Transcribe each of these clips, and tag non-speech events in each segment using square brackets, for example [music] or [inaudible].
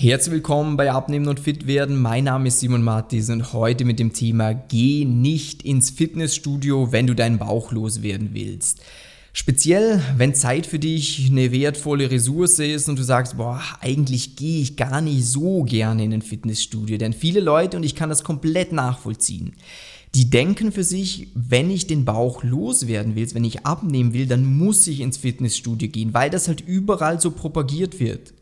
Herzlich willkommen bei Abnehmen und Fit werden. Mein Name ist Simon Martis und heute mit dem Thema Geh nicht ins Fitnessstudio, wenn du deinen Bauch loswerden willst. Speziell, wenn Zeit für dich eine wertvolle Ressource ist und du sagst, boah, eigentlich gehe ich gar nicht so gerne in ein Fitnessstudio. Denn viele Leute, und ich kann das komplett nachvollziehen, die denken für sich, wenn ich den Bauch loswerden will, wenn ich abnehmen will, dann muss ich ins Fitnessstudio gehen, weil das halt überall so propagiert wird.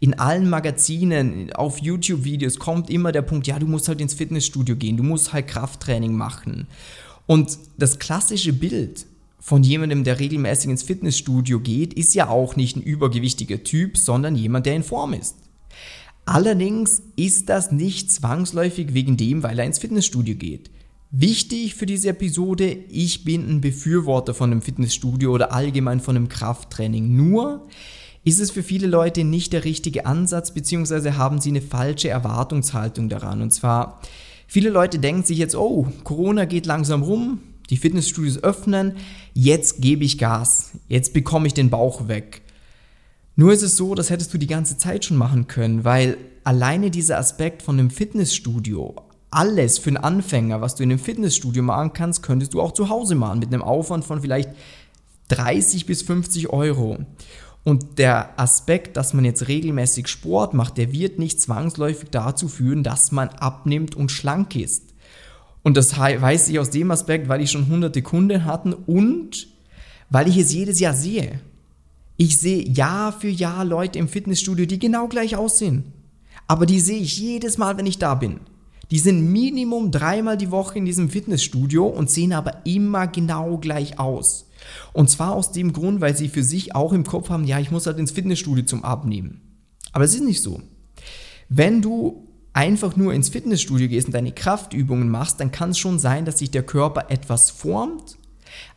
In allen Magazinen, auf YouTube-Videos kommt immer der Punkt, ja, du musst halt ins Fitnessstudio gehen, du musst halt Krafttraining machen. Und das klassische Bild von jemandem, der regelmäßig ins Fitnessstudio geht, ist ja auch nicht ein übergewichtiger Typ, sondern jemand, der in Form ist. Allerdings ist das nicht zwangsläufig wegen dem, weil er ins Fitnessstudio geht. Wichtig für diese Episode, ich bin ein Befürworter von einem Fitnessstudio oder allgemein von einem Krafttraining. Nur ist es für viele Leute nicht der richtige Ansatz, beziehungsweise haben sie eine falsche Erwartungshaltung daran. Und zwar, viele Leute denken sich jetzt, oh, Corona geht langsam rum, die Fitnessstudios öffnen, jetzt gebe ich Gas, jetzt bekomme ich den Bauch weg. Nur ist es so, das hättest du die ganze Zeit schon machen können, weil alleine dieser Aspekt von einem Fitnessstudio, alles für einen Anfänger, was du in einem Fitnessstudio machen kannst, könntest du auch zu Hause machen, mit einem Aufwand von vielleicht 30 bis 50 Euro. Und der Aspekt, dass man jetzt regelmäßig Sport macht, der wird nicht zwangsläufig dazu führen, dass man abnimmt und schlank ist. Und das weiß ich aus dem Aspekt, weil ich schon hunderte Kunden hatten und weil ich es jedes Jahr sehe. Ich sehe Jahr für Jahr Leute im Fitnessstudio, die genau gleich aussehen. Aber die sehe ich jedes Mal, wenn ich da bin. Die sind Minimum dreimal die Woche in diesem Fitnessstudio und sehen aber immer genau gleich aus. Und zwar aus dem Grund, weil sie für sich auch im Kopf haben, ja, ich muss halt ins Fitnessstudio zum Abnehmen. Aber es ist nicht so. Wenn du einfach nur ins Fitnessstudio gehst und deine Kraftübungen machst, dann kann es schon sein, dass sich der Körper etwas formt.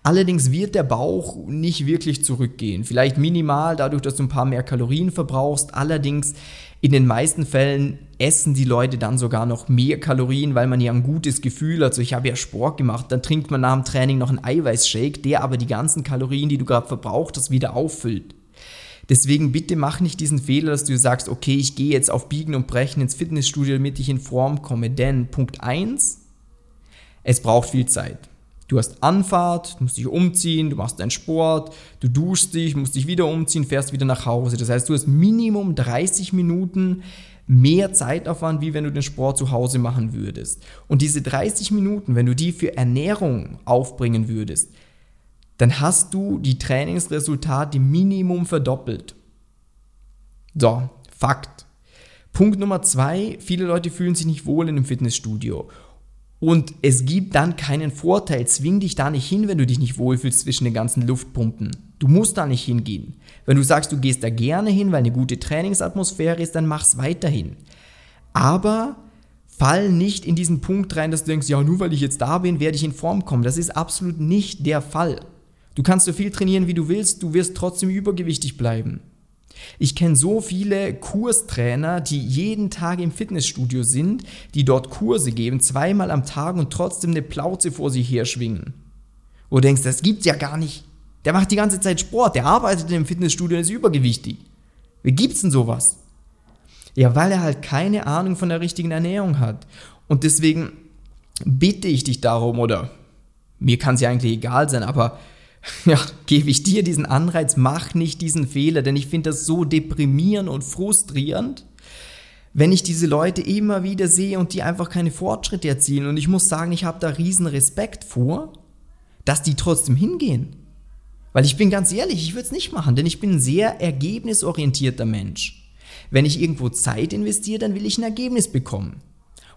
Allerdings wird der Bauch nicht wirklich zurückgehen. Vielleicht minimal, dadurch, dass du ein paar mehr Kalorien verbrauchst. Allerdings in den meisten Fällen essen die Leute dann sogar noch mehr Kalorien, weil man ja ein gutes Gefühl hat. Also ich habe ja Sport gemacht, dann trinkt man nach dem Training noch einen Eiweißshake, der aber die ganzen Kalorien, die du gerade verbraucht hast, wieder auffüllt. Deswegen bitte mach nicht diesen Fehler, dass du sagst, okay, ich gehe jetzt auf Biegen und Brechen ins Fitnessstudio, damit ich in Form komme. Denn Punkt 1, es braucht viel Zeit. Du hast Anfahrt, musst dich umziehen, du machst deinen Sport, du duschst dich, musst dich wieder umziehen, fährst wieder nach Hause. Das heißt, du hast Minimum 30 Minuten mehr Zeitaufwand, wie wenn du den Sport zu Hause machen würdest. Und diese 30 Minuten, wenn du die für Ernährung aufbringen würdest, dann hast du die Trainingsresultate Minimum verdoppelt. So, Fakt. Punkt Nummer zwei, viele Leute fühlen sich nicht wohl in einem Fitnessstudio und es gibt dann keinen Vorteil. Zwing dich da nicht hin, wenn du dich nicht wohlfühlst zwischen den ganzen Luftpumpen. Du musst da nicht hingehen. Wenn du sagst, du gehst da gerne hin, weil eine gute Trainingsatmosphäre ist, dann mach's weiterhin. Aber fall nicht in diesen Punkt rein, dass du denkst, ja, nur weil ich jetzt da bin, werde ich in Form kommen. Das ist absolut nicht der Fall. Du kannst so viel trainieren, wie du willst, du wirst trotzdem übergewichtig bleiben. Ich kenne so viele Kurstrainer, die jeden Tag im Fitnessstudio sind, die dort Kurse geben, zweimal am Tag und trotzdem eine Plauze vor sich her schwingen. Wo du denkst, das gibt's ja gar nicht. Der macht die ganze Zeit Sport, der arbeitet im Fitnessstudio und ist übergewichtig. Wie gibt's denn sowas? Ja, weil er halt keine Ahnung von der richtigen Ernährung hat. Und deswegen bitte ich dich darum, oder mir kann es ja eigentlich egal sein, aber [laughs] ja, gebe ich dir diesen Anreiz, mach nicht diesen Fehler, denn ich finde das so deprimierend und frustrierend, wenn ich diese Leute immer wieder sehe und die einfach keine Fortschritte erzielen. Und ich muss sagen, ich habe da riesen Respekt vor, dass die trotzdem hingehen. Weil ich bin ganz ehrlich, ich würde es nicht machen, denn ich bin ein sehr ergebnisorientierter Mensch. Wenn ich irgendwo Zeit investiere, dann will ich ein Ergebnis bekommen.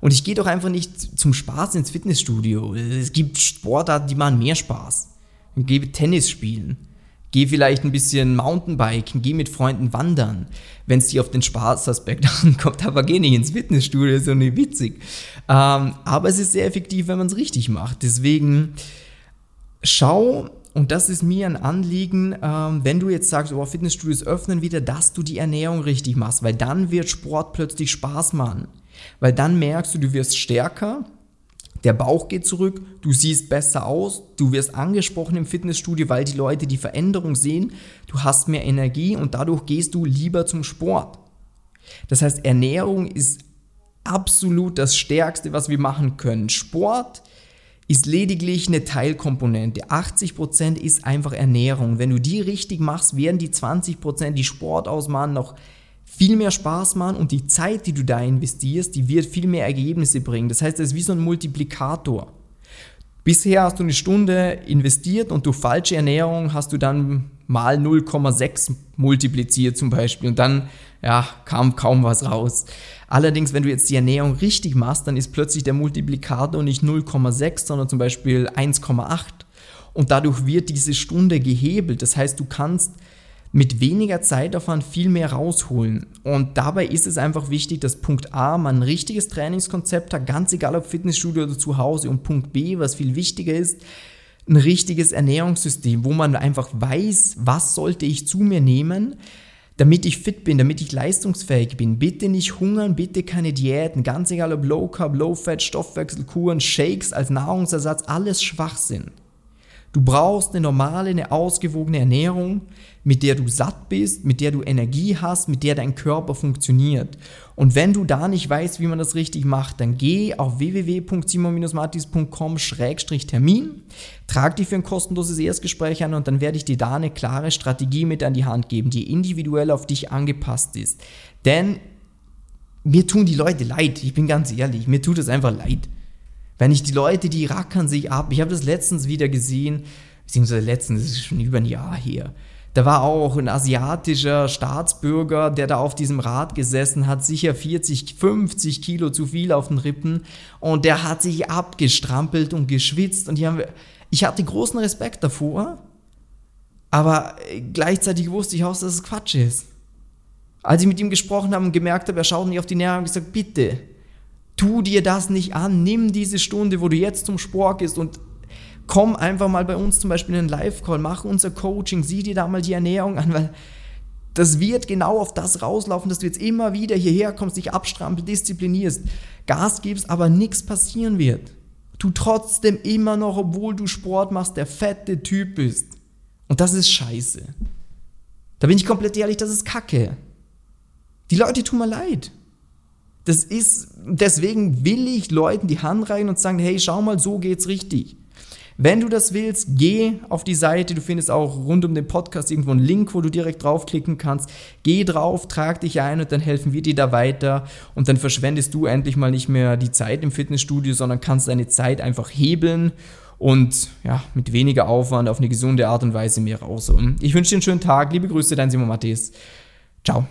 Und ich gehe doch einfach nicht zum Spaß ins Fitnessstudio. Es gibt Sportarten, die machen mehr Spaß geh Tennis spielen, geh vielleicht ein bisschen Mountainbiken, geh mit Freunden wandern, wenn es dir auf den Spaßaspekt [laughs] ankommt, aber geh nicht ins Fitnessstudio, ist ja nicht witzig. Ähm, aber es ist sehr effektiv, wenn man es richtig macht. Deswegen schau, und das ist mir ein Anliegen, ähm, wenn du jetzt sagst, oh, Fitnessstudios öffnen wieder, dass du die Ernährung richtig machst, weil dann wird Sport plötzlich Spaß machen. Weil dann merkst du, du wirst stärker, der Bauch geht zurück, du siehst besser aus, du wirst angesprochen im Fitnessstudio, weil die Leute die Veränderung sehen, du hast mehr Energie und dadurch gehst du lieber zum Sport. Das heißt, Ernährung ist absolut das Stärkste, was wir machen können. Sport ist lediglich eine Teilkomponente. 80% ist einfach Ernährung. Wenn du die richtig machst, werden die 20%, die Sport ausmachen, noch viel mehr Spaß machen und die Zeit, die du da investierst, die wird viel mehr Ergebnisse bringen. Das heißt, es ist wie so ein Multiplikator. Bisher hast du eine Stunde investiert und durch falsche Ernährung hast du dann mal 0,6 multipliziert zum Beispiel und dann ja, kam kaum was raus. Allerdings, wenn du jetzt die Ernährung richtig machst, dann ist plötzlich der Multiplikator nicht 0,6, sondern zum Beispiel 1,8 und dadurch wird diese Stunde gehebelt. Das heißt, du kannst mit weniger Zeitaufwand viel mehr rausholen. Und dabei ist es einfach wichtig, dass Punkt A, man ein richtiges Trainingskonzept hat, ganz egal ob Fitnessstudio oder zu Hause. Und Punkt B, was viel wichtiger ist, ein richtiges Ernährungssystem, wo man einfach weiß, was sollte ich zu mir nehmen, damit ich fit bin, damit ich leistungsfähig bin. Bitte nicht hungern, bitte keine Diäten, ganz egal ob Low Carb, Low Fat, Stoffwechselkuren, Shakes als Nahrungsersatz, alles Schwachsinn. Du brauchst eine normale, eine ausgewogene Ernährung, mit der du satt bist, mit der du Energie hast, mit der dein Körper funktioniert. Und wenn du da nicht weißt, wie man das richtig macht, dann geh auf www.simon-martis.com-termin, trag dich für ein kostenloses Erstgespräch an und dann werde ich dir da eine klare Strategie mit an die Hand geben, die individuell auf dich angepasst ist. Denn mir tun die Leute leid, ich bin ganz ehrlich, mir tut es einfach leid. Wenn ich die Leute, die rackern sich ab, ich habe das letztens wieder gesehen, beziehungsweise letztens, das ist schon über ein Jahr her. Da war auch ein asiatischer Staatsbürger, der da auf diesem Rad gesessen hat, sicher 40, 50 Kilo zu viel auf den Rippen und der hat sich abgestrampelt und geschwitzt und haben, ich hatte großen Respekt davor, aber gleichzeitig wusste ich auch, dass es Quatsch ist. Als ich mit ihm gesprochen habe und gemerkt habe, er schaut mich auf die Nähe und gesagt, bitte, Tu dir das nicht an, nimm diese Stunde, wo du jetzt zum Sport gehst und komm einfach mal bei uns zum Beispiel in einen Live-Call, mach unser Coaching, sieh dir da mal die Ernährung an, weil das wird genau auf das rauslaufen, dass du jetzt immer wieder hierher kommst, dich abstrampelst, disziplinierst, Gas gibst, aber nichts passieren wird. Du trotzdem immer noch, obwohl du Sport machst, der fette Typ bist. Und das ist scheiße. Da bin ich komplett ehrlich, das ist Kacke. Die Leute tun mir leid. Das ist, deswegen will ich Leuten die Hand reichen und sagen, hey, schau mal, so geht's richtig. Wenn du das willst, geh auf die Seite. Du findest auch rund um den Podcast irgendwo einen Link, wo du direkt draufklicken kannst. Geh drauf, trag dich ein und dann helfen wir dir da weiter. Und dann verschwendest du endlich mal nicht mehr die Zeit im Fitnessstudio, sondern kannst deine Zeit einfach hebeln und ja, mit weniger Aufwand auf eine gesunde Art und Weise mehr raus. Ich wünsche dir einen schönen Tag. Liebe Grüße, dein Simon Matthias. Ciao.